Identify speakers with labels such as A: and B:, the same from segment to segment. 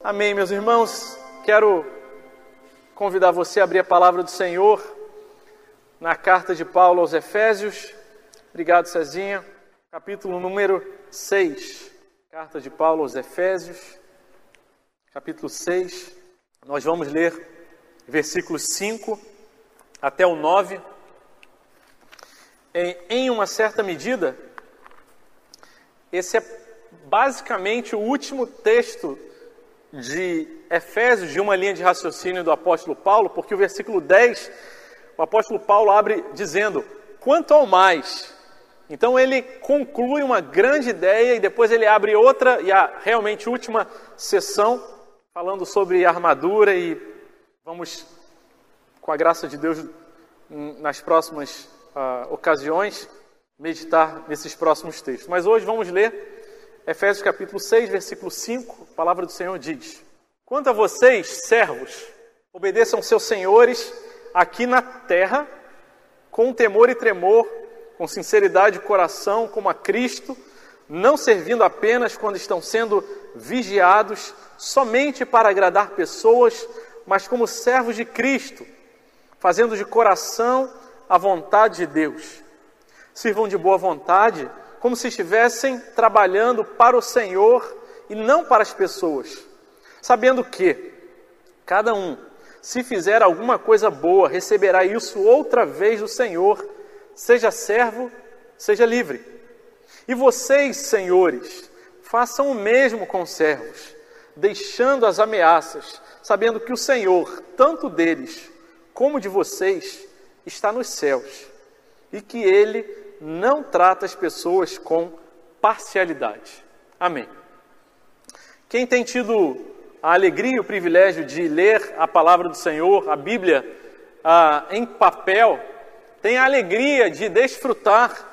A: Amém, meus irmãos. Quero convidar você a abrir a palavra do Senhor na carta de Paulo aos Efésios. Obrigado, Cezinha. Capítulo número 6. Carta de Paulo aos Efésios, capítulo 6. Nós vamos ler versículos 5 até o 9. Em, em uma certa medida, esse é basicamente o último texto de Efésios, de uma linha de raciocínio do apóstolo Paulo, porque o versículo 10, o apóstolo Paulo abre dizendo: quanto ao mais. Então ele conclui uma grande ideia e depois ele abre outra e a realmente última sessão, falando sobre armadura e vamos, com a graça de Deus, nas próximas uh, ocasiões, meditar nesses próximos textos. Mas hoje vamos ler Efésios capítulo 6, versículo 5, a palavra do Senhor diz: Quanto a vocês, servos, obedeçam seus senhores aqui na terra, com temor e tremor, com sinceridade de coração, como a Cristo, não servindo apenas quando estão sendo vigiados, somente para agradar pessoas, mas como servos de Cristo, fazendo de coração a vontade de Deus. Sirvam de boa vontade, como se estivessem trabalhando para o Senhor e não para as pessoas, sabendo que cada um, se fizer alguma coisa boa, receberá isso outra vez do Senhor, seja servo, seja livre. E vocês, senhores, façam o mesmo com servos, deixando as ameaças, sabendo que o Senhor, tanto deles como de vocês, está nos céus e que ele não trata as pessoas com parcialidade. Amém. Quem tem tido a alegria e o privilégio de ler a palavra do Senhor, a Bíblia, ah, em papel, tem a alegria de desfrutar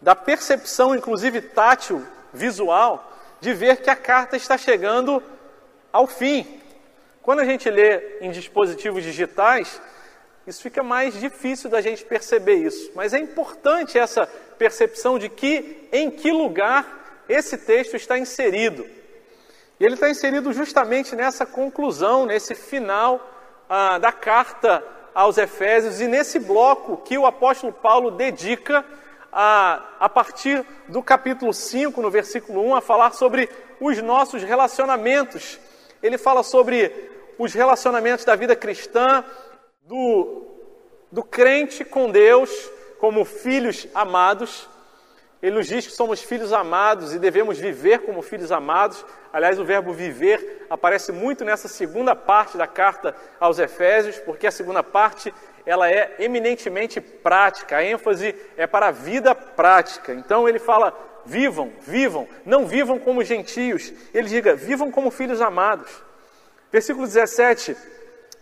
A: da percepção, inclusive tátil, visual, de ver que a carta está chegando ao fim. Quando a gente lê em dispositivos digitais, isso fica mais difícil da gente perceber isso. Mas é importante essa percepção de que em que lugar esse texto está inserido. E ele está inserido justamente nessa conclusão, nesse final ah, da carta aos Efésios e nesse bloco que o apóstolo Paulo dedica a, a partir do capítulo 5, no versículo 1, a falar sobre os nossos relacionamentos. Ele fala sobre os relacionamentos da vida cristã, do, do crente com Deus como filhos amados. Ele nos diz que somos filhos amados e devemos viver como filhos amados. Aliás, o verbo viver aparece muito nessa segunda parte da carta aos Efésios, porque a segunda parte ela é eminentemente prática. A ênfase é para a vida prática. Então ele fala: vivam, vivam, não vivam como gentios. Ele diga: vivam como filhos amados. Versículo 17.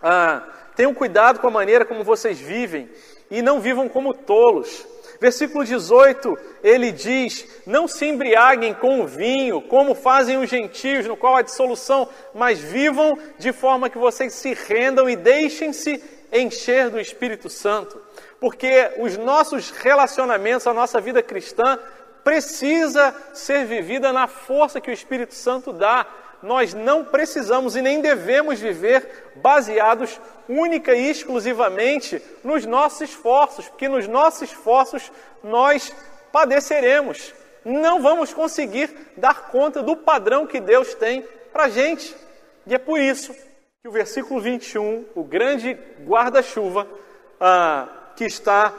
A: Ah, Tenham cuidado com a maneira como vocês vivem e não vivam como tolos. Versículo 18, ele diz: Não se embriaguem com o vinho, como fazem os gentios, no qual há dissolução, mas vivam de forma que vocês se rendam e deixem-se encher do Espírito Santo. Porque os nossos relacionamentos, a nossa vida cristã, precisa ser vivida na força que o Espírito Santo dá nós não precisamos e nem devemos viver baseados única e exclusivamente nos nossos esforços, porque nos nossos esforços nós padeceremos. Não vamos conseguir dar conta do padrão que Deus tem para a gente. E é por isso que o versículo 21, o grande guarda-chuva, ah, que está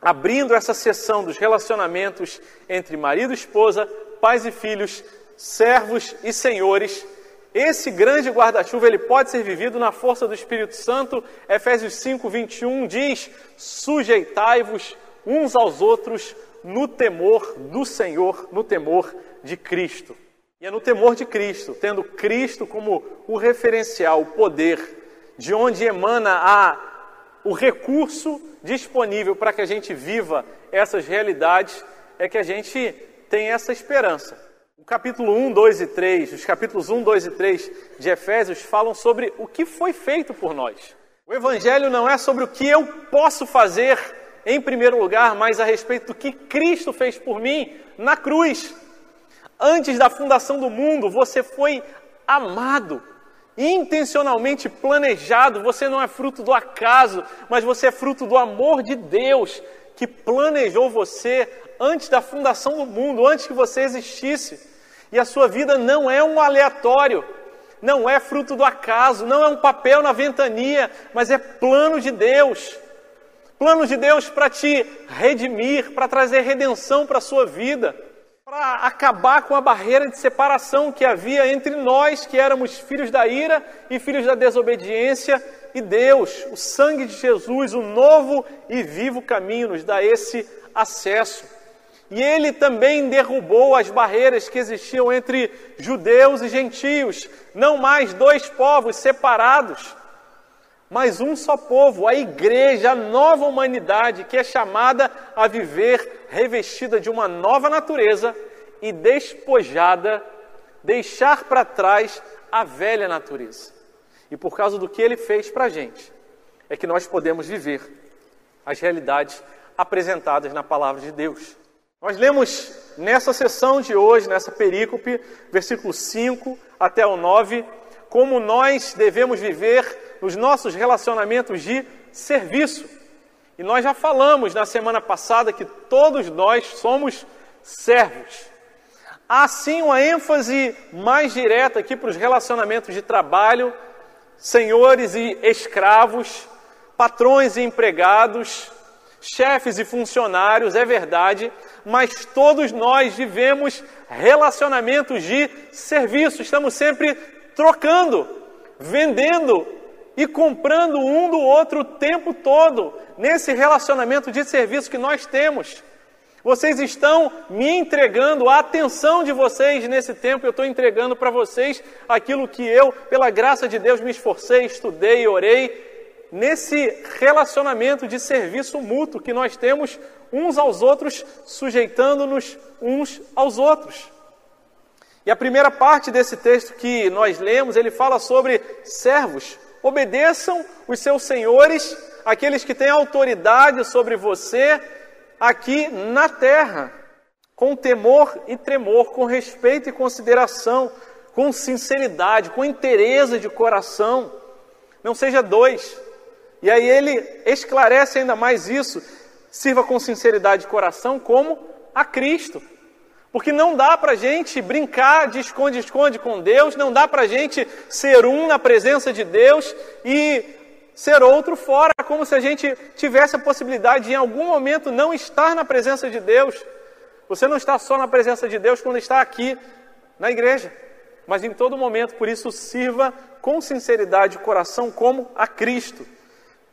A: abrindo essa sessão dos relacionamentos entre marido e esposa, pais e filhos, servos e senhores. Esse grande guarda-chuva ele pode ser vivido na força do Espírito Santo. Efésios 5, 21 diz: Sujeitai-vos uns aos outros no temor do Senhor, no temor de Cristo. E é no temor de Cristo, tendo Cristo como o referencial, o poder, de onde emana a, o recurso disponível para que a gente viva essas realidades, é que a gente tem essa esperança. O capítulo 1, 2 e 3, os capítulos 1, 2 e 3 de Efésios falam sobre o que foi feito por nós. O Evangelho não é sobre o que eu posso fazer em primeiro lugar, mas a respeito do que Cristo fez por mim na cruz. Antes da fundação do mundo, você foi amado, intencionalmente planejado. Você não é fruto do acaso, mas você é fruto do amor de Deus que planejou você antes da fundação do mundo, antes que você existisse. E a sua vida não é um aleatório, não é fruto do acaso, não é um papel na ventania, mas é plano de Deus. Plano de Deus para te redimir, para trazer redenção para a sua vida, para acabar com a barreira de separação que havia entre nós, que éramos filhos da ira e filhos da desobediência, e Deus, o sangue de Jesus, o novo e vivo caminho, nos dá esse acesso. E ele também derrubou as barreiras que existiam entre judeus e gentios, não mais dois povos separados mas um só povo, a igreja, a nova humanidade que é chamada a viver revestida de uma nova natureza e despojada, deixar para trás a velha natureza. E por causa do que ele fez para a gente, é que nós podemos viver as realidades apresentadas na palavra de Deus. Nós lemos nessa sessão de hoje, nessa perícope, versículo 5 até o 9, como nós devemos viver nos nossos relacionamentos de serviço. E nós já falamos na semana passada que todos nós somos servos. Há sim uma ênfase mais direta aqui para os relacionamentos de trabalho, senhores e escravos, patrões e empregados, chefes e funcionários, é verdade, mas todos nós vivemos relacionamentos de serviço, estamos sempre trocando, vendendo e comprando um do outro o tempo todo, nesse relacionamento de serviço que nós temos. Vocês estão me entregando a atenção de vocês nesse tempo, eu estou entregando para vocês aquilo que eu, pela graça de Deus, me esforcei, estudei, orei, nesse relacionamento de serviço mútuo que nós temos uns aos outros, sujeitando-nos uns aos outros. E a primeira parte desse texto que nós lemos, ele fala sobre servos Obedeçam os seus senhores, aqueles que têm autoridade sobre você aqui na terra, com temor e tremor, com respeito e consideração, com sinceridade, com interesse de coração. Não seja dois. E aí ele esclarece ainda mais isso. Sirva com sinceridade de coração como a Cristo. Porque não dá para a gente brincar de esconde-esconde com Deus, não dá para a gente ser um na presença de Deus e ser outro fora, como se a gente tivesse a possibilidade de em algum momento não estar na presença de Deus. Você não está só na presença de Deus quando está aqui na igreja, mas em todo momento, por isso sirva com sinceridade de coração como a Cristo.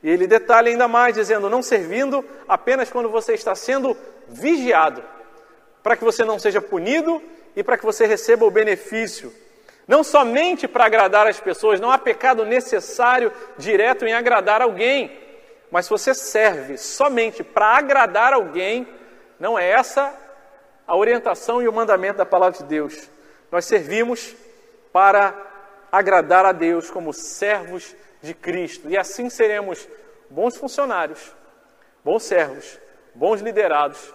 A: E ele detalha ainda mais, dizendo: não servindo apenas quando você está sendo vigiado para que você não seja punido e para que você receba o benefício. Não somente para agradar as pessoas, não há pecado necessário direto em agradar alguém, mas se você serve somente para agradar alguém, não é essa a orientação e o mandamento da palavra de Deus. Nós servimos para agradar a Deus como servos de Cristo, e assim seremos bons funcionários, bons servos, bons liderados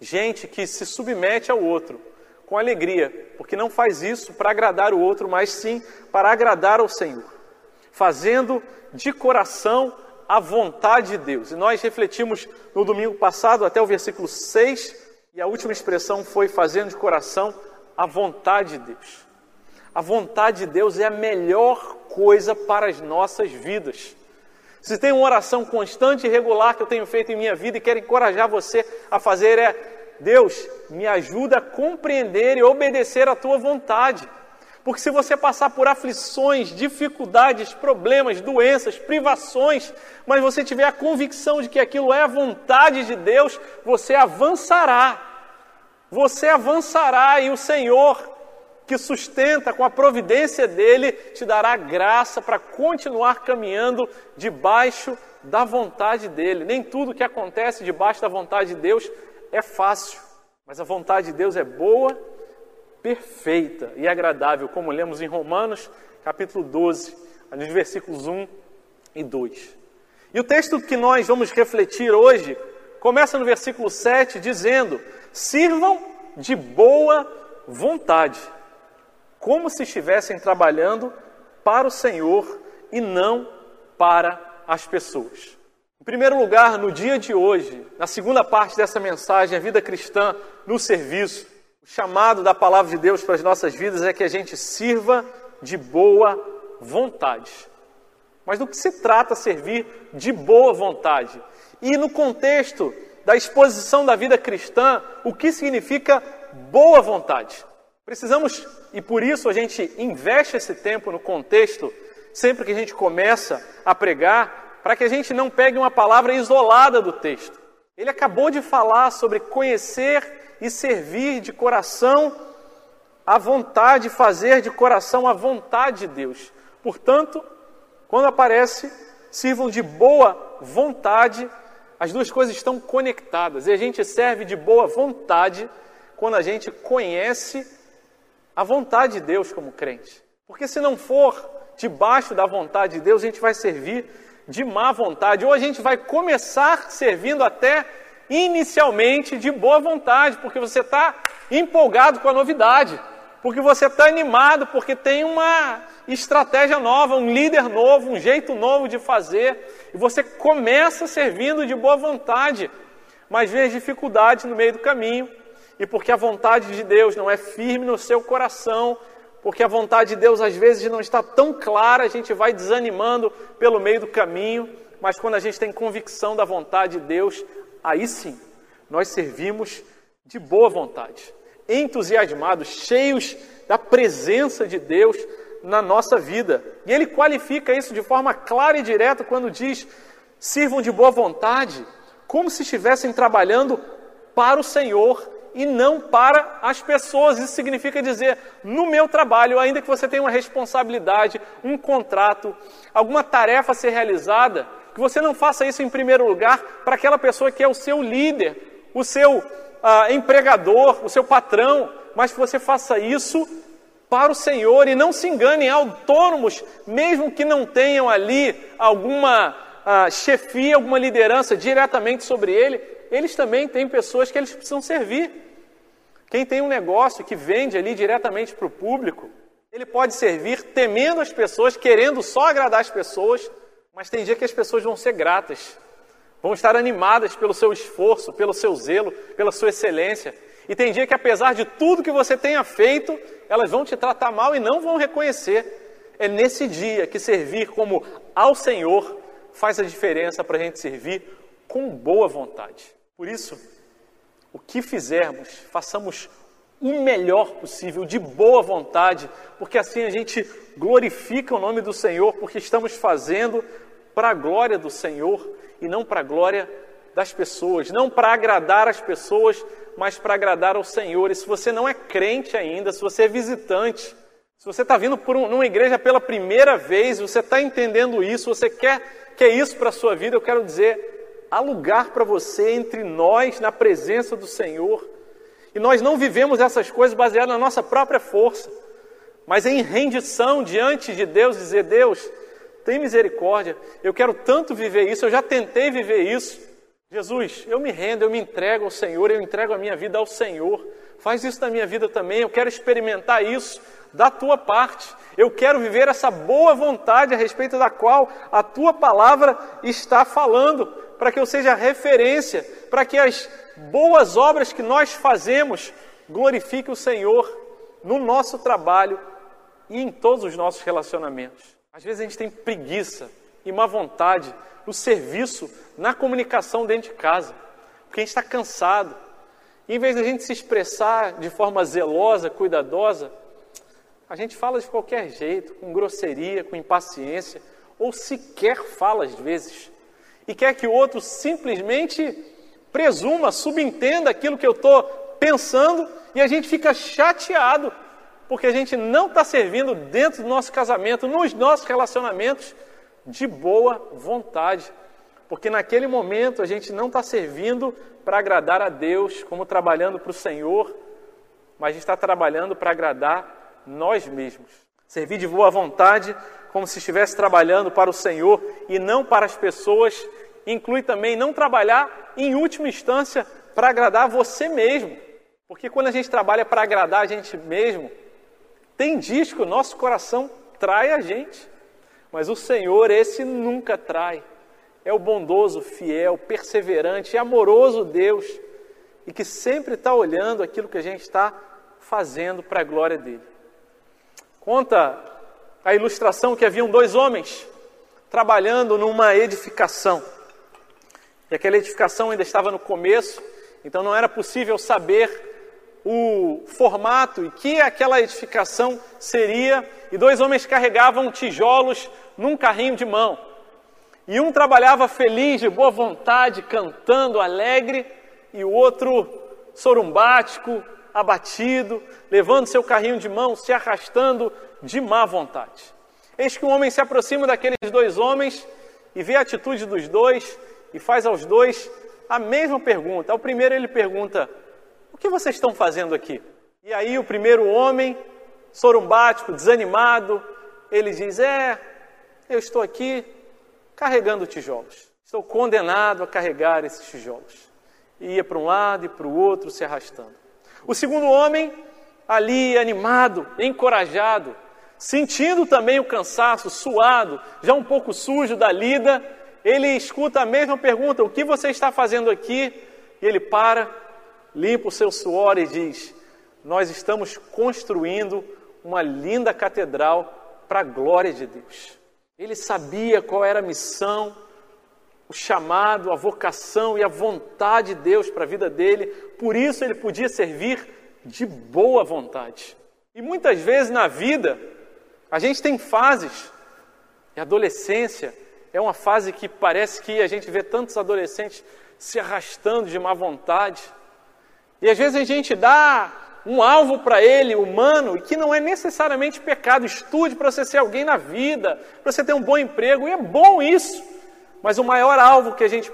A: gente que se submete ao outro com alegria, porque não faz isso para agradar o outro, mas sim para agradar ao Senhor, fazendo de coração a vontade de Deus. E nós refletimos no domingo passado até o versículo 6, e a última expressão foi fazendo de coração a vontade de Deus. A vontade de Deus é a melhor coisa para as nossas vidas. Se tem uma oração constante e regular que eu tenho feito em minha vida e quero encorajar você a fazer é: Deus, me ajuda a compreender e obedecer a tua vontade. Porque se você passar por aflições, dificuldades, problemas, doenças, privações, mas você tiver a convicção de que aquilo é a vontade de Deus, você avançará. Você avançará e o Senhor que sustenta com a providência dele, te dará graça para continuar caminhando debaixo da vontade dele. Nem tudo que acontece debaixo da vontade de Deus é fácil, mas a vontade de Deus é boa, perfeita e agradável, como lemos em Romanos, capítulo 12, nos versículos 1 e 2. E o texto que nós vamos refletir hoje começa no versículo 7 dizendo: Sirvam de boa vontade como se estivessem trabalhando para o Senhor e não para as pessoas. Em primeiro lugar, no dia de hoje, na segunda parte dessa mensagem, a vida cristã no serviço, o chamado da palavra de Deus para as nossas vidas é que a gente sirva de boa vontade. Mas do que se trata servir de boa vontade? E no contexto da exposição da vida cristã, o que significa boa vontade? Precisamos, e por isso a gente investe esse tempo no contexto, sempre que a gente começa a pregar, para que a gente não pegue uma palavra isolada do texto. Ele acabou de falar sobre conhecer e servir de coração a vontade, fazer de coração a vontade de Deus. Portanto, quando aparece, sirvam de boa vontade, as duas coisas estão conectadas. E a gente serve de boa vontade quando a gente conhece a vontade de Deus como crente. Porque se não for debaixo da vontade de Deus, a gente vai servir de má vontade, ou a gente vai começar servindo até inicialmente de boa vontade, porque você está empolgado com a novidade porque você está animado, porque tem uma estratégia nova, um líder novo, um jeito novo de fazer, e você começa servindo de boa vontade, mas vê as dificuldades no meio do caminho, e porque a vontade de Deus não é firme no seu coração, porque a vontade de Deus às vezes não está tão clara, a gente vai desanimando pelo meio do caminho, mas quando a gente tem convicção da vontade de Deus, aí sim, nós servimos de boa vontade entusiasmados, cheios da presença de Deus na nossa vida. E ele qualifica isso de forma clara e direta quando diz: sirvam de boa vontade, como se estivessem trabalhando para o Senhor e não para as pessoas. Isso significa dizer, no meu trabalho, ainda que você tenha uma responsabilidade, um contrato, alguma tarefa a ser realizada, que você não faça isso em primeiro lugar para aquela pessoa que é o seu líder, o seu ah, empregador, o seu patrão, mas que você faça isso para o Senhor e não se enganem autônomos, mesmo que não tenham ali alguma ah, chefia, alguma liderança diretamente sobre ele, eles também têm pessoas que eles precisam servir. Quem tem um negócio que vende ali diretamente para o público, ele pode servir temendo as pessoas, querendo só agradar as pessoas, mas tem dia que as pessoas vão ser gratas vão estar animadas pelo seu esforço, pelo seu zelo, pela sua excelência. E tem dia que, apesar de tudo que você tenha feito, elas vão te tratar mal e não vão reconhecer. É nesse dia que servir como ao Senhor faz a diferença para a gente servir com boa vontade. Por isso, o que fizermos, façamos o melhor possível, de boa vontade, porque assim a gente glorifica o nome do Senhor, porque estamos fazendo para a glória do Senhor e não para a glória das pessoas, não para agradar as pessoas, mas para agradar ao Senhor. E se você não é crente ainda, se você é visitante, se você está vindo por um, numa igreja pela primeira vez, você está entendendo isso, você quer que é isso para a sua vida, eu quero dizer, há lugar para você entre nós, na presença do Senhor. E nós não vivemos essas coisas baseadas na nossa própria força, mas em rendição diante de Deus, dizer: Deus, tem misericórdia, eu quero tanto viver isso, eu já tentei viver isso. Jesus, eu me rendo, eu me entrego ao Senhor, eu entrego a minha vida ao Senhor. Faz isso na minha vida também, eu quero experimentar isso da tua parte. Eu quero viver essa boa vontade a respeito da qual a tua palavra está falando, para que eu seja referência, para que as boas obras que nós fazemos glorifiquem o Senhor no nosso trabalho e em todos os nossos relacionamentos. Às vezes a gente tem preguiça e má vontade no serviço, na comunicação dentro de casa, porque a gente está cansado. E em vez de a gente se expressar de forma zelosa, cuidadosa, a gente fala de qualquer jeito, com grosseria, com impaciência, ou sequer fala às vezes. E quer que o outro simplesmente presuma, subentenda aquilo que eu estou pensando, e a gente fica chateado porque a gente não está servindo dentro do nosso casamento, nos nossos relacionamentos, de boa vontade. Porque naquele momento a gente não está servindo para agradar a Deus, como trabalhando para o Senhor, mas está trabalhando para agradar nós mesmos. Servir de boa vontade, como se estivesse trabalhando para o Senhor e não para as pessoas, inclui também não trabalhar, em última instância, para agradar você mesmo. Porque quando a gente trabalha para agradar a gente mesmo, Tem dias que o nosso coração trai a gente, mas o Senhor, esse nunca trai. É o bondoso, fiel, perseverante e amoroso Deus e que sempre está olhando aquilo que a gente está fazendo para a glória dele. Conta a ilustração que haviam dois homens trabalhando numa edificação. E aquela edificação ainda estava no começo, então não era possível saber o formato e que aquela edificação seria. E dois homens carregavam tijolos num carrinho de mão. E um trabalhava feliz, de boa vontade, cantando, alegre, e o outro sorumbático, abatido, levando seu carrinho de mão, se arrastando de má vontade. Eis que um homem se aproxima daqueles dois homens e vê a atitude dos dois e faz aos dois a mesma pergunta. Ao primeiro ele pergunta: O que vocês estão fazendo aqui? E aí o primeiro homem, sorumbático, desanimado, ele diz: É, eu estou aqui carregando tijolos. Estou condenado a carregar esses tijolos. E ia para um lado e para o outro se arrastando. O segundo homem, ali animado, encorajado, sentindo também o cansaço, suado, já um pouco sujo da lida, ele escuta a mesma pergunta: O que você está fazendo aqui? E ele para, limpa o seu suor e diz: Nós estamos construindo uma linda catedral para a glória de Deus. Ele sabia qual era a missão, o chamado, a vocação e a vontade de Deus para a vida dele, por isso ele podia servir de boa vontade. E muitas vezes na vida, a gente tem fases, e a adolescência é uma fase que parece que a gente vê tantos adolescentes se arrastando de má vontade, e às vezes a gente dá um alvo para ele, humano, e que não é necessariamente pecado. Estude para você ser alguém na vida, para você ter um bom emprego, e é bom isso. Mas o maior alvo que a gente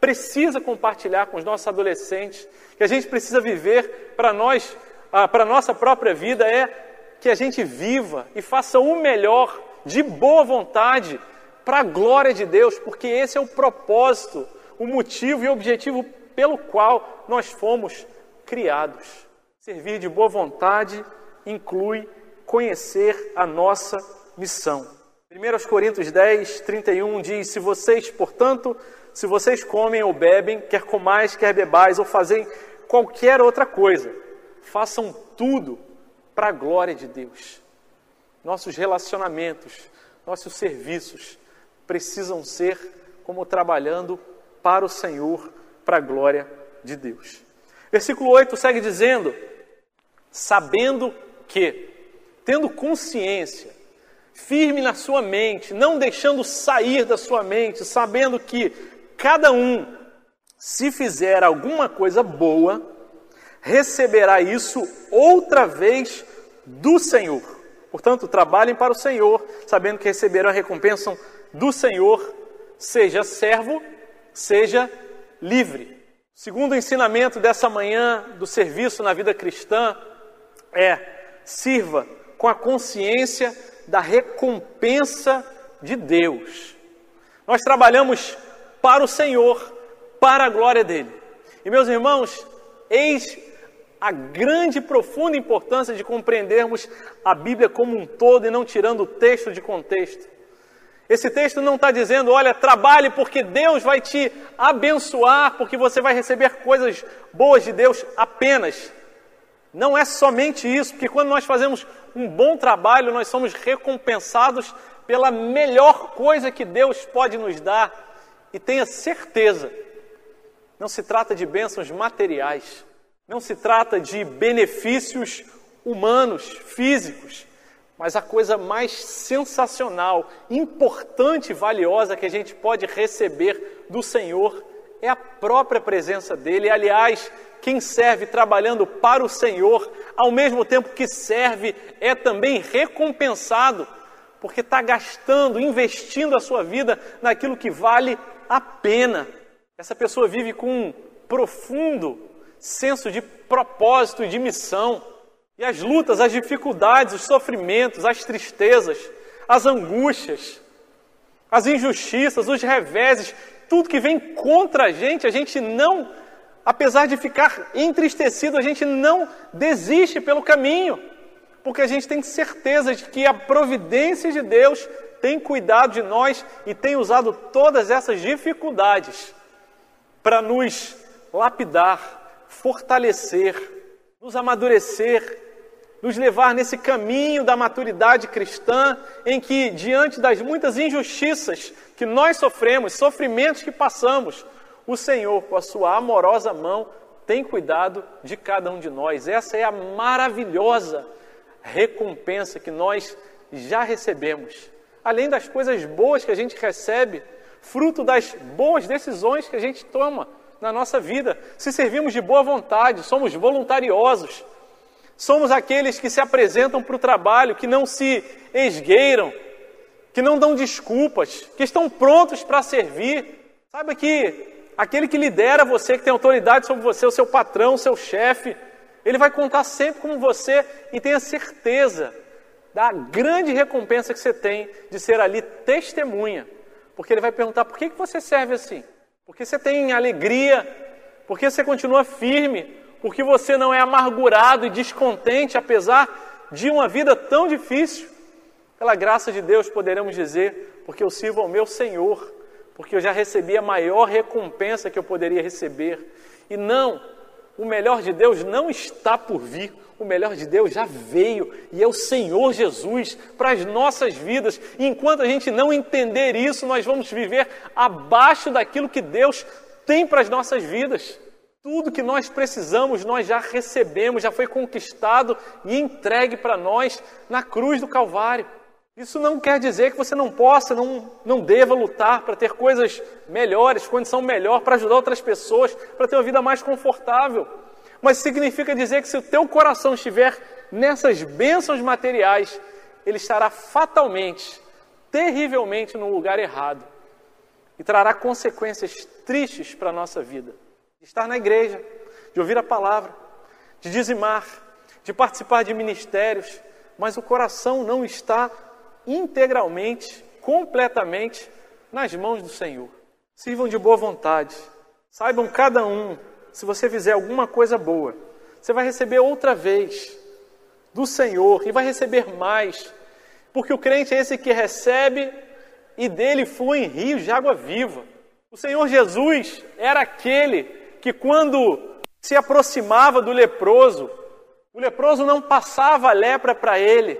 A: precisa compartilhar com os nossos adolescentes, que a gente precisa viver para nós, ah, para a nossa própria vida, é que a gente viva e faça o melhor, de boa vontade, para a glória de Deus, porque esse é o propósito, o motivo e o objetivo pelo qual nós fomos criados. Servir de boa vontade inclui conhecer a nossa missão. 1 Coríntios 10, 31 diz: Se vocês, portanto, se vocês comem ou bebem, quer comais, quer bebais, ou fazem qualquer outra coisa, façam tudo para a glória de Deus. Nossos relacionamentos, nossos serviços precisam ser como trabalhando para o Senhor, para a glória de Deus. Versículo 8 segue dizendo: sabendo que, tendo consciência, firme na sua mente, não deixando sair da sua mente, sabendo que cada um, se fizer alguma coisa boa, receberá isso outra vez do Senhor. Portanto, trabalhem para o Senhor, sabendo que receberão a recompensa do Senhor, seja servo, seja livre. Segundo ensinamento dessa manhã do serviço na vida cristã, é sirva com a consciência da recompensa de Deus. Nós trabalhamos para o Senhor, para a glória dele. E meus irmãos, eis a grande e profunda importância de compreendermos a Bíblia como um todo e não tirando o texto de contexto. Esse texto não está dizendo, olha, trabalhe porque Deus vai te abençoar, porque você vai receber coisas boas de Deus apenas. Não é somente isso, porque quando nós fazemos um bom trabalho, nós somos recompensados pela melhor coisa que Deus pode nos dar. E tenha certeza, não se trata de bênçãos materiais, não se trata de benefícios humanos, físicos, mas a coisa mais sensacional, importante e valiosa que a gente pode receber do Senhor é a própria presença dEle. Aliás, quem serve trabalhando para o Senhor, ao mesmo tempo que serve, é também recompensado, porque está gastando, investindo a sua vida naquilo que vale a pena. Essa pessoa vive com um profundo senso de propósito e de missão. E as lutas, as dificuldades, os sofrimentos, as tristezas, as angústias, as injustiças, os reveses, tudo que vem contra a gente, a gente não apesar de ficar entristecido, a gente não desiste pelo caminho. porque a gente tem certeza de que a providência de Deus tem cuidado de nós e tem usado todas essas dificuldades para nos lapidar, fortalecer, nos amadurecer, nos levar nesse caminho da maturidade cristã, em que, diante das muitas injustiças que nós sofremos, sofrimentos que passamos, o Senhor, com a sua amorosa mão, tem cuidado de cada um de nós. Essa é a maravilhosa recompensa que nós já recebemos. Além das coisas boas que a gente recebe, fruto das boas decisões que a gente toma na nossa vida. Se servimos de boa vontade, somos voluntariosos, somos aqueles que se apresentam para o trabalho, que não se esgueiram, que não dão desculpas, que estão prontos para servir. Saiba que aquele que lidera você, que tem autoridade sobre você, o seu patrão, o seu chefe, ele vai contar sempre com você e tenha certeza da grande recompensa que você tem de ser ali testemunha. Porque ele vai perguntar: por que, você serve assim? Porque você tem alegria? Porque você continua firme? Porque você não é amargurado e descontente, apesar de uma vida tão difícil? Pela graça de Deus, poderemos dizer: porque eu sirvo ao meu Senhor, porque eu já recebi a maior recompensa que eu poderia receber. E não o melhor de Deus não está por vir, o melhor de Deus já veio e é o Senhor Jesus para as nossas vidas. E enquanto a gente não entender isso, nós vamos viver abaixo daquilo que Deus tem para as nossas vidas. Tudo que nós precisamos, nós já recebemos, já foi conquistado e entregue para nós na cruz do Calvário. Isso não quer dizer que você não possa, não, não deva lutar para ter coisas melhores, condição melhor, para ajudar outras pessoas, para ter uma vida mais confortável. Mas significa dizer que se o teu coração estiver nessas bênçãos materiais, ele estará fatalmente, terrivelmente no lugar errado e trará consequências tristes para a nossa vida. Estar na igreja, de ouvir a palavra, de dizimar, de participar de ministérios, mas o coração não está integralmente, completamente nas mãos do Senhor. Sirvam de boa vontade. Saibam cada um, se você fizer alguma coisa boa, você vai receber outra vez do Senhor e vai receber mais. Porque o crente é esse que recebe e dele fluem rios de água viva. O Senhor Jesus era aquele que, quando se aproximava do leproso, o leproso não passava a lepra para ele,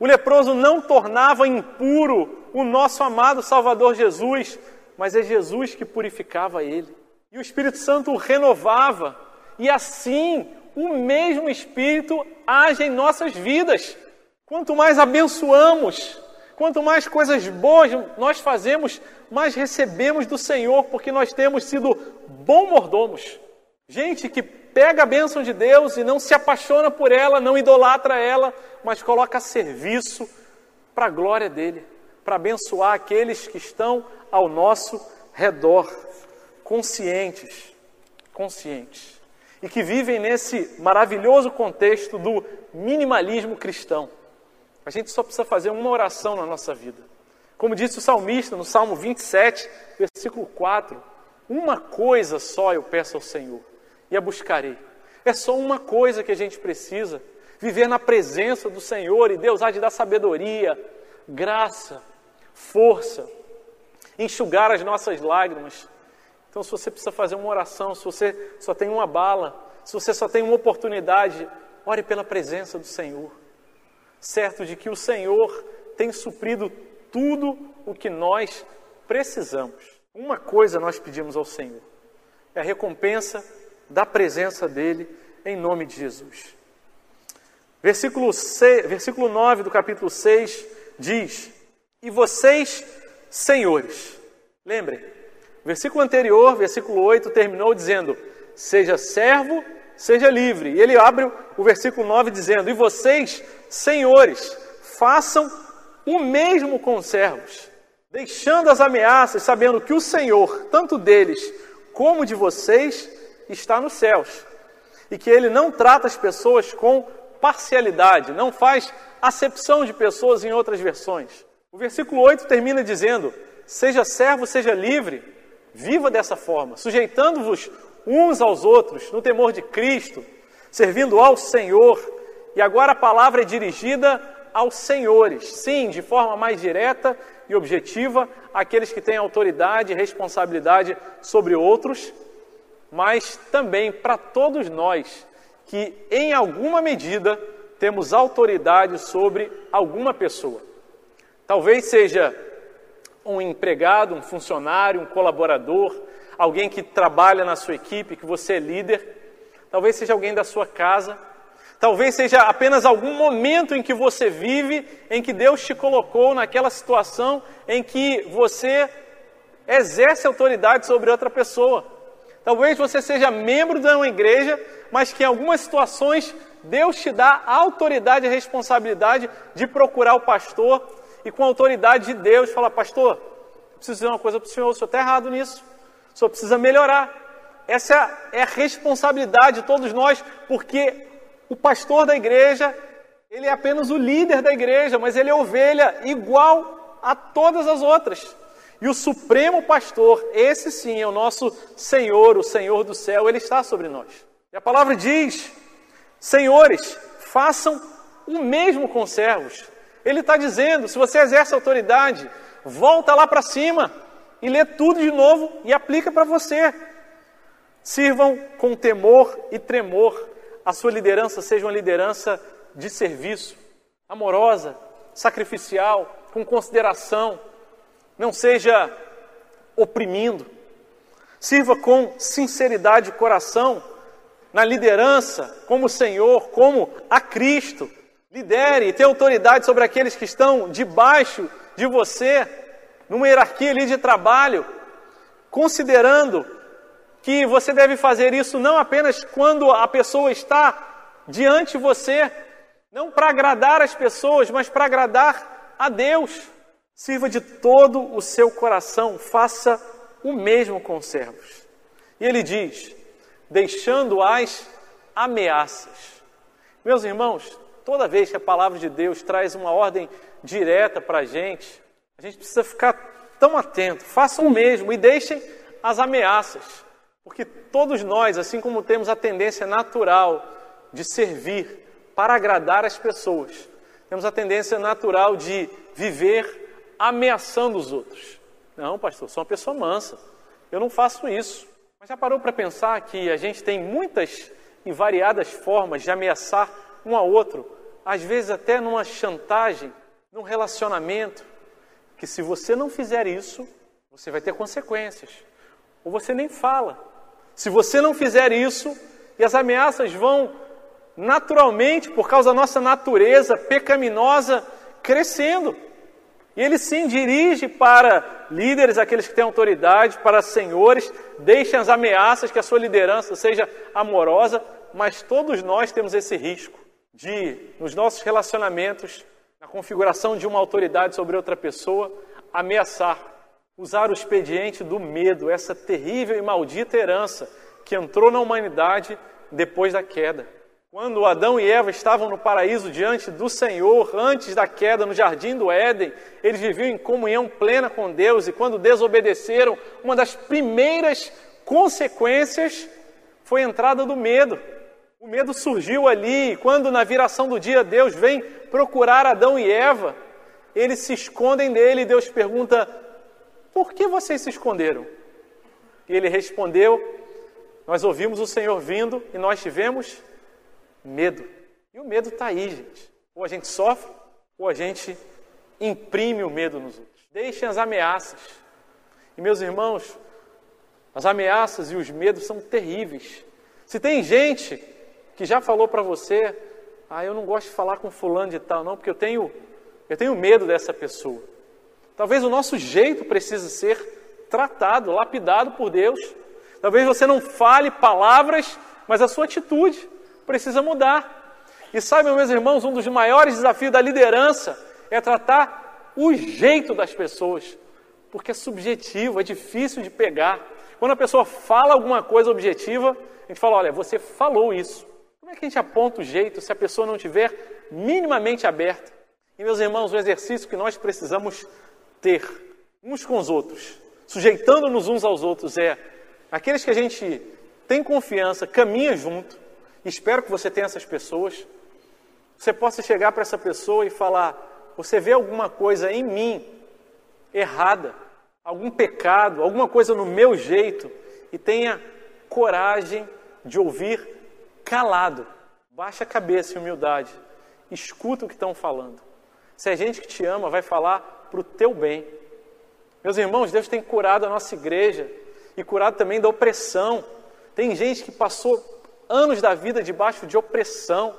A: o leproso não tornava impuro o nosso amado Salvador Jesus, mas é Jesus que purificava ele. E o Espírito Santo o renovava, e assim o mesmo Espírito age em nossas vidas. Quanto mais abençoamos, quanto mais coisas boas nós fazemos, mais recebemos do Senhor, porque nós temos sido bons mordomos. Gente que pega a bênção de Deus e não se apaixona por ela, não idolatra ela, mas coloca serviço para a glória dele, para abençoar aqueles que estão ao nosso redor, conscientes, conscientes, e que vivem nesse maravilhoso contexto do minimalismo cristão. A gente só precisa fazer uma oração na nossa vida. Como disse o salmista no Salmo 27, versículo 4: Uma coisa só eu peço ao Senhor e a buscarei. É só uma coisa que a gente precisa: viver na presença do Senhor, e Deus há de dar sabedoria, graça, força, enxugar as nossas lágrimas. Então, se você precisa fazer uma oração, se você só tem uma bala, se você só tem uma oportunidade, ore pela presença do Senhor, certo de que o Senhor tem suprido tudo o que nós precisamos. Uma coisa nós pedimos ao Senhor: é a recompensa da presença dele em nome de Jesus. Versículo, 6, versículo 9 do capítulo 6 diz: E vocês, senhores, lembrem, versículo anterior, versículo 8, terminou dizendo: Seja servo, seja livre. E ele abre o versículo 9 dizendo: E vocês, senhores, façam o mesmo com os servos, deixando as ameaças, sabendo que o Senhor, tanto deles como de vocês, está nos céus. E que ele não trata as pessoas com parcialidade, não faz acepção de pessoas em outras versões. O versículo 8 termina dizendo: Seja servo, seja livre, viva dessa forma, sujeitando-vos uns aos outros no temor de Cristo, servindo ao Senhor e agora a palavra é dirigida aos senhores, sim, de forma mais direta e objetiva, aqueles que têm autoridade e responsabilidade sobre outros, mas também para todos nós que, em alguma medida, temos autoridade sobre alguma pessoa. Talvez seja um empregado, um funcionário, um colaborador, alguém que trabalha na sua equipe, que você é líder. Talvez seja alguém da sua casa. Talvez seja apenas algum momento em que você vive, em que Deus te colocou naquela situação em que você exerce autoridade sobre outra pessoa. Talvez você seja membro de uma igreja, mas que em algumas situações Deus te dá a autoridade e a responsabilidade de procurar o pastor e com a autoridade de Deus falar: Pastor, preciso dizer uma coisa para o senhor, o senhor está errado nisso, o senhor precisa melhorar. Essa é a responsabilidade de todos nós, porque o pastor da igreja, ele é apenas o líder da igreja, mas ele é ovelha igual a todas as outras. E o supremo pastor, esse sim é o nosso Senhor, o Senhor do céu, ele está sobre nós. E a palavra diz: Senhores, façam o mesmo com servos. Ele está dizendo: se você exerce autoridade, volta lá para cima e lê tudo de novo e aplica para você. Sirvam com temor e tremor. A sua liderança seja uma liderança de serviço, amorosa, sacrificial, com consideração. Não seja oprimindo. Sirva com sinceridade de coração na liderança, como Senhor, como a Cristo. Lidere e tenha autoridade sobre aqueles que estão debaixo de você, numa hierarquia ali de trabalho, considerando que você deve fazer isso não apenas quando a pessoa está diante de você, não para agradar as pessoas, mas para agradar a Deus. Sirva de todo o seu coração, faça o mesmo com os servos. E ele diz: deixando as ameaças. Meus irmãos, toda vez que a palavra de Deus traz uma ordem direta para a gente, a gente precisa ficar tão atento. Façam o mesmo e deixem as ameaças. Porque todos nós, assim como temos a tendência natural de servir para agradar as pessoas, temos a tendência natural de viver ameaçando os outros. Não, pastor, sou uma pessoa mansa. Eu não faço isso. Mas já parou para pensar que a gente tem muitas e variadas formas de ameaçar um ao outro, às vezes até numa chantagem, num relacionamento, que se você não fizer isso, você vai ter consequências. Ou você nem fala. Se você não fizer isso, e as ameaças vão naturalmente, por causa da nossa natureza pecaminosa, crescendo. E ele sim dirige para líderes, aqueles que têm autoridade, para senhores, deixem as ameaças, que a sua liderança seja amorosa, mas todos nós temos esse risco de, nos nossos relacionamentos, na configuração de uma autoridade sobre outra pessoa, ameaçar usar o expediente do medo, essa terrível e maldita herança que entrou na humanidade depois da queda. Quando Adão e Eva estavam no paraíso diante do Senhor, antes da queda no jardim do Éden, eles viviam em comunhão plena com Deus e quando desobedeceram, uma das primeiras consequências foi a entrada do medo. O medo surgiu ali, quando na viração do dia Deus vem procurar Adão e Eva, eles se escondem dele e Deus pergunta: por que vocês se esconderam? E ele respondeu: Nós ouvimos o Senhor vindo e nós tivemos medo. E o medo está aí, gente. Ou a gente sofre, ou a gente imprime o medo nos outros. Deixem as ameaças. E meus irmãos, as ameaças e os medos são terríveis. Se tem gente que já falou para você, ah, eu não gosto de falar com fulano de tal, não, porque eu tenho, eu tenho medo dessa pessoa. Talvez o nosso jeito precise ser tratado, lapidado por Deus. Talvez você não fale palavras, mas a sua atitude precisa mudar. E sabe, meus irmãos, um dos maiores desafios da liderança é tratar o jeito das pessoas, porque é subjetivo, é difícil de pegar. Quando a pessoa fala alguma coisa objetiva, a gente fala: olha, você falou isso. Como é que a gente aponta o jeito se a pessoa não estiver minimamente aberta? E, meus irmãos, o exercício que nós precisamos ter uns com os outros, sujeitando-nos uns aos outros, é aqueles que a gente tem confiança, caminha junto. Espero que você tenha essas pessoas. você possa chegar para essa pessoa e falar: Você vê alguma coisa em mim errada, algum pecado, alguma coisa no meu jeito, e tenha coragem de ouvir calado. Baixa a cabeça em humildade, escuta o que estão falando. Se é gente que te ama, vai falar para o teu bem. Meus irmãos, Deus tem curado a nossa igreja e curado também da opressão. Tem gente que passou anos da vida debaixo de opressão,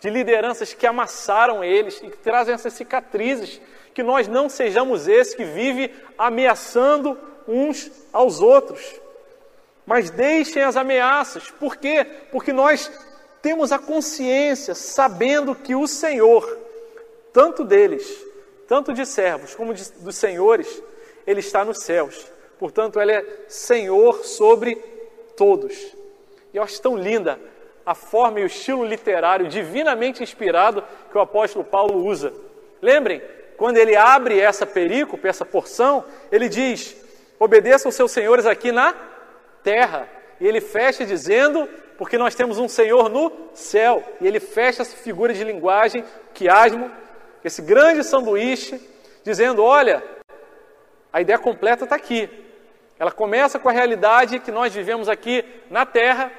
A: de lideranças que amassaram eles e que trazem essas cicatrizes. Que nós não sejamos esses que vivem ameaçando uns aos outros. Mas deixem as ameaças. Por quê? Porque nós temos a consciência, sabendo que o Senhor, tanto deles, tanto de servos como de, dos senhores, Ele está nos céus. Portanto, Ele é Senhor sobre todos. E eu acho tão linda a forma e o estilo literário divinamente inspirado que o apóstolo Paulo usa. Lembrem, quando ele abre essa perícope, essa porção, ele diz: obedeçam seus senhores aqui na terra. E ele fecha dizendo: porque nós temos um Senhor no céu. E ele fecha essa figura de linguagem, quiasmo, esse grande sanduíche, dizendo: olha, a ideia completa está aqui. Ela começa com a realidade que nós vivemos aqui na terra,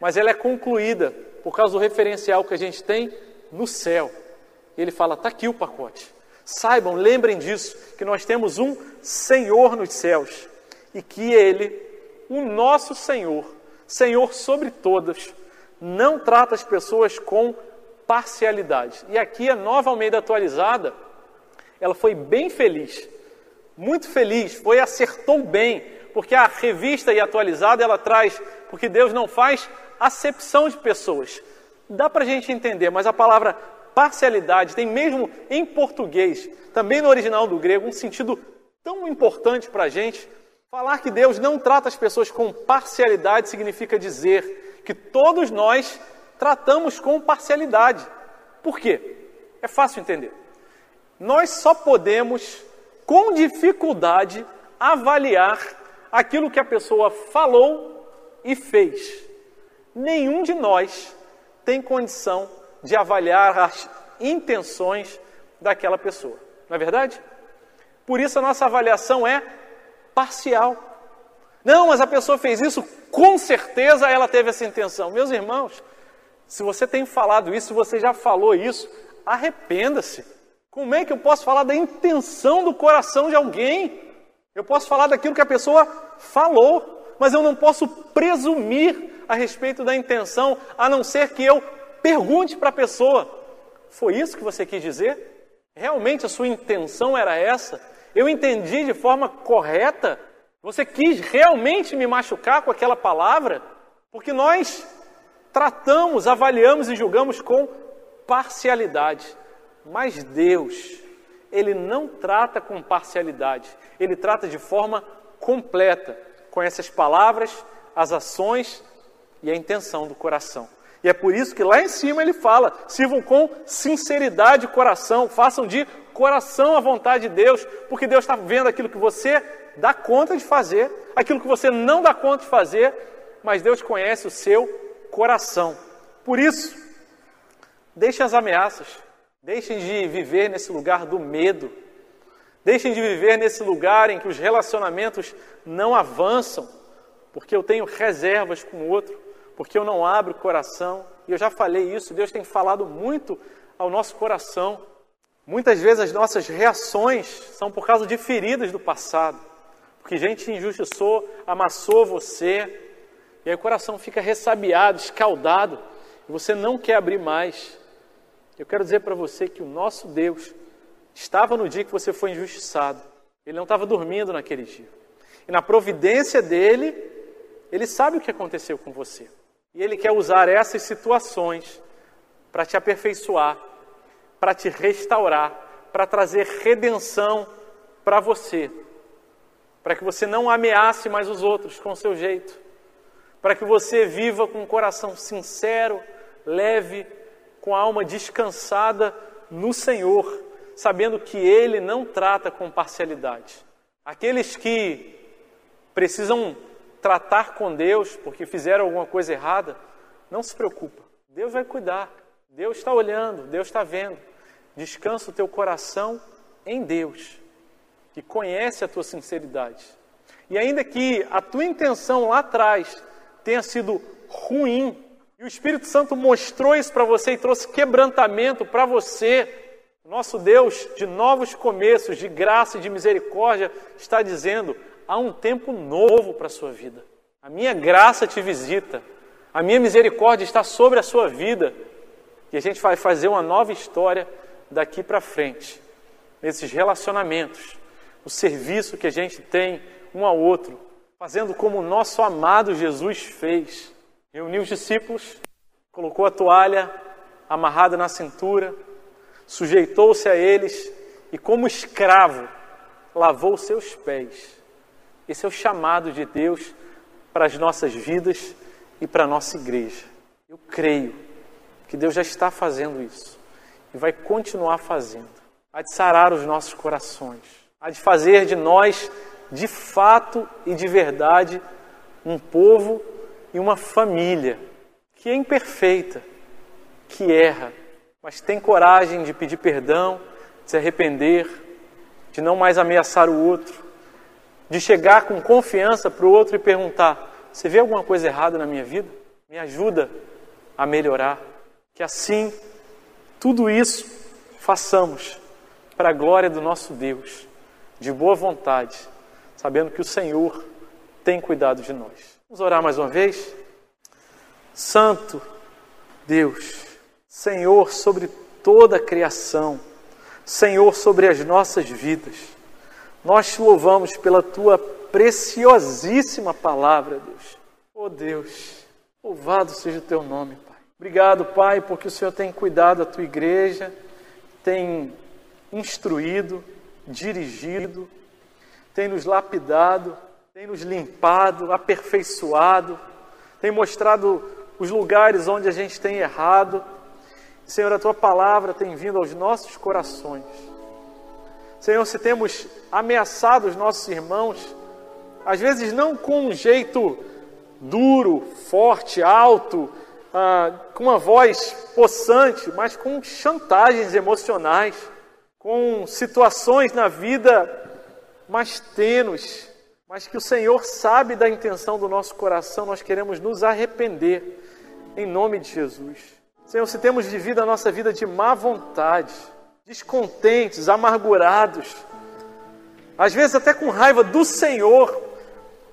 A: mas ela é concluída por causa do referencial que a gente tem no céu. Ele fala: está aqui o pacote. Saibam, lembrem disso, que nós temos um Senhor nos céus e que Ele, o nosso Senhor, Senhor sobre todas, não trata as pessoas com parcialidade. E aqui a nova Almeida atualizada, ela foi bem feliz, muito feliz, foi acertou bem, porque a revista e atualizada ela traz, porque Deus não faz acepção de pessoas. Dá para a gente entender, mas a palavra parcialidade tem mesmo em português, também no original do grego, um sentido tão importante para a gente. Falar que Deus não trata as pessoas com parcialidade significa dizer que todos nós tratamos com parcialidade. Por quê? É fácil entender. Nós só podemos, com dificuldade, avaliar aquilo que a pessoa falou e fez nenhum de nós tem condição de avaliar as intenções daquela pessoa. Não é verdade? Por isso a nossa avaliação é parcial. Não, mas a pessoa fez isso, com certeza ela teve essa intenção. Meus irmãos, se você tem falado isso, você já falou isso, arrependa-se. Como é que eu posso falar da intenção do coração de alguém? Eu posso falar daquilo que a pessoa falou, mas eu não posso presumir a respeito da intenção, a não ser que eu pergunte para a pessoa: foi isso que você quis dizer? Realmente a sua intenção era essa? Eu entendi de forma correta? Você quis realmente me machucar com aquela palavra? Porque nós tratamos, avaliamos e julgamos com parcialidade. Mas Deus, Ele não trata com parcialidade, Ele trata de forma completa, com essas palavras, as ações e a intenção do coração. E é por isso que lá em cima ele fala: sirvam com sinceridade de coração, façam de coração a vontade de Deus, porque Deus está vendo aquilo que você dá conta de fazer, aquilo que você não dá conta de fazer, mas Deus conhece o seu coração. Por isso, deixem as ameaças, deixem de viver nesse lugar do medo, deixem de viver nesse lugar em que os relacionamentos não avançam, porque eu tenho reservas com o outro porque eu não abro o coração. E eu já falei isso, Deus tem falado muito ao nosso coração. Muitas vezes as nossas reações são por causa de feridas do passado. Porque gente injustiçou, amassou você, e aí o coração fica ressabiado, escaldado, e você não quer abrir mais. Eu quero dizer para você que o nosso Deus estava no dia que você foi injustiçado. Ele não estava dormindo naquele dia. E na providência dele, ele sabe o que aconteceu com você. E Ele quer usar essas situações para te aperfeiçoar, para te restaurar, para trazer redenção para você, para que você não ameace mais os outros com o seu jeito, para que você viva com um coração sincero, leve, com a alma descansada no Senhor, sabendo que Ele não trata com parcialidade. Aqueles que precisam tratar com Deus porque fizeram alguma coisa errada, não se preocupa. Deus vai cuidar. Deus está olhando, Deus está vendo. Descansa o teu coração em Deus, que conhece a tua sinceridade. E ainda que a tua intenção lá atrás tenha sido ruim, e o Espírito Santo mostrou isso para você e trouxe quebrantamento para você, nosso Deus de novos começos, de graça e de misericórdia, está dizendo: há um tempo novo para a sua vida. A minha graça te visita, a minha misericórdia está sobre a sua vida. E a gente vai fazer uma nova história daqui para frente, nesses relacionamentos, o serviço que a gente tem um ao outro, fazendo como o nosso amado Jesus fez. Reuniu os discípulos, colocou a toalha amarrada na cintura, sujeitou-se a eles e, como escravo, lavou seus pés. Esse é o chamado de Deus para as nossas vidas e para a nossa igreja. Eu creio que Deus já está fazendo isso e vai continuar fazendo. Há de sarar os nossos corações, há de fazer de nós, de fato e de verdade, um povo e uma família que é imperfeita, que erra, mas tem coragem de pedir perdão, de se arrepender, de não mais ameaçar o outro, de chegar com confiança para o outro e perguntar: Você vê alguma coisa errada na minha vida? Me ajuda a melhorar. Que assim, tudo isso façamos para a glória do nosso Deus, de boa vontade, sabendo que o Senhor tem cuidado de nós. Vamos orar mais uma vez? Santo Deus, Senhor sobre toda a criação, Senhor sobre as nossas vidas. Nós te louvamos pela tua preciosíssima palavra, Deus. Oh Deus, louvado seja o teu nome, Pai. Obrigado, Pai, porque o Senhor tem cuidado da tua igreja, tem instruído, dirigido, tem nos lapidado, tem nos limpado, aperfeiçoado, tem mostrado os lugares onde a gente tem errado Senhor, a tua palavra tem vindo aos nossos corações. Senhor, se temos ameaçado os nossos irmãos, às vezes não com um jeito duro, forte, alto, ah, com uma voz possante, mas com chantagens emocionais, com situações na vida mais tênues, mas que o Senhor sabe da intenção do nosso coração, nós queremos nos arrepender, em nome de Jesus. Senhor, se temos vivido a nossa vida de má vontade, descontentes, amargurados, às vezes até com raiva do Senhor,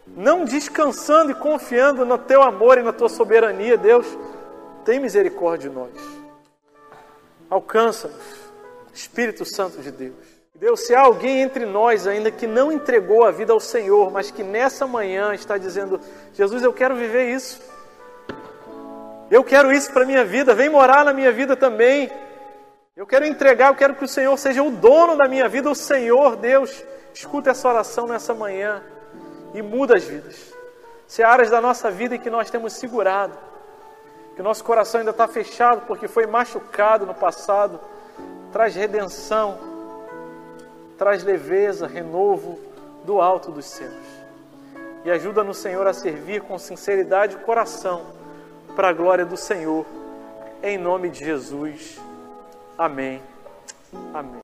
A: não descansando e confiando no teu amor e na tua soberania, Deus, tem misericórdia de nós. Alcança-nos, Espírito Santo de Deus. Deus, se há alguém entre nós ainda que não entregou a vida ao Senhor, mas que nessa manhã está dizendo: Jesus, eu quero viver isso. Eu quero isso para a minha vida, vem morar na minha vida também. Eu quero entregar, eu quero que o Senhor seja o dono da minha vida, o Senhor, Deus. Escuta essa oração nessa manhã e muda as vidas. Se há áreas da nossa vida em que nós temos segurado, que o nosso coração ainda está fechado porque foi machucado no passado, traz redenção, traz leveza, renovo do alto dos céus. E ajuda no Senhor a servir com sinceridade o coração para a glória do Senhor. Em nome de Jesus. Amém. Amém.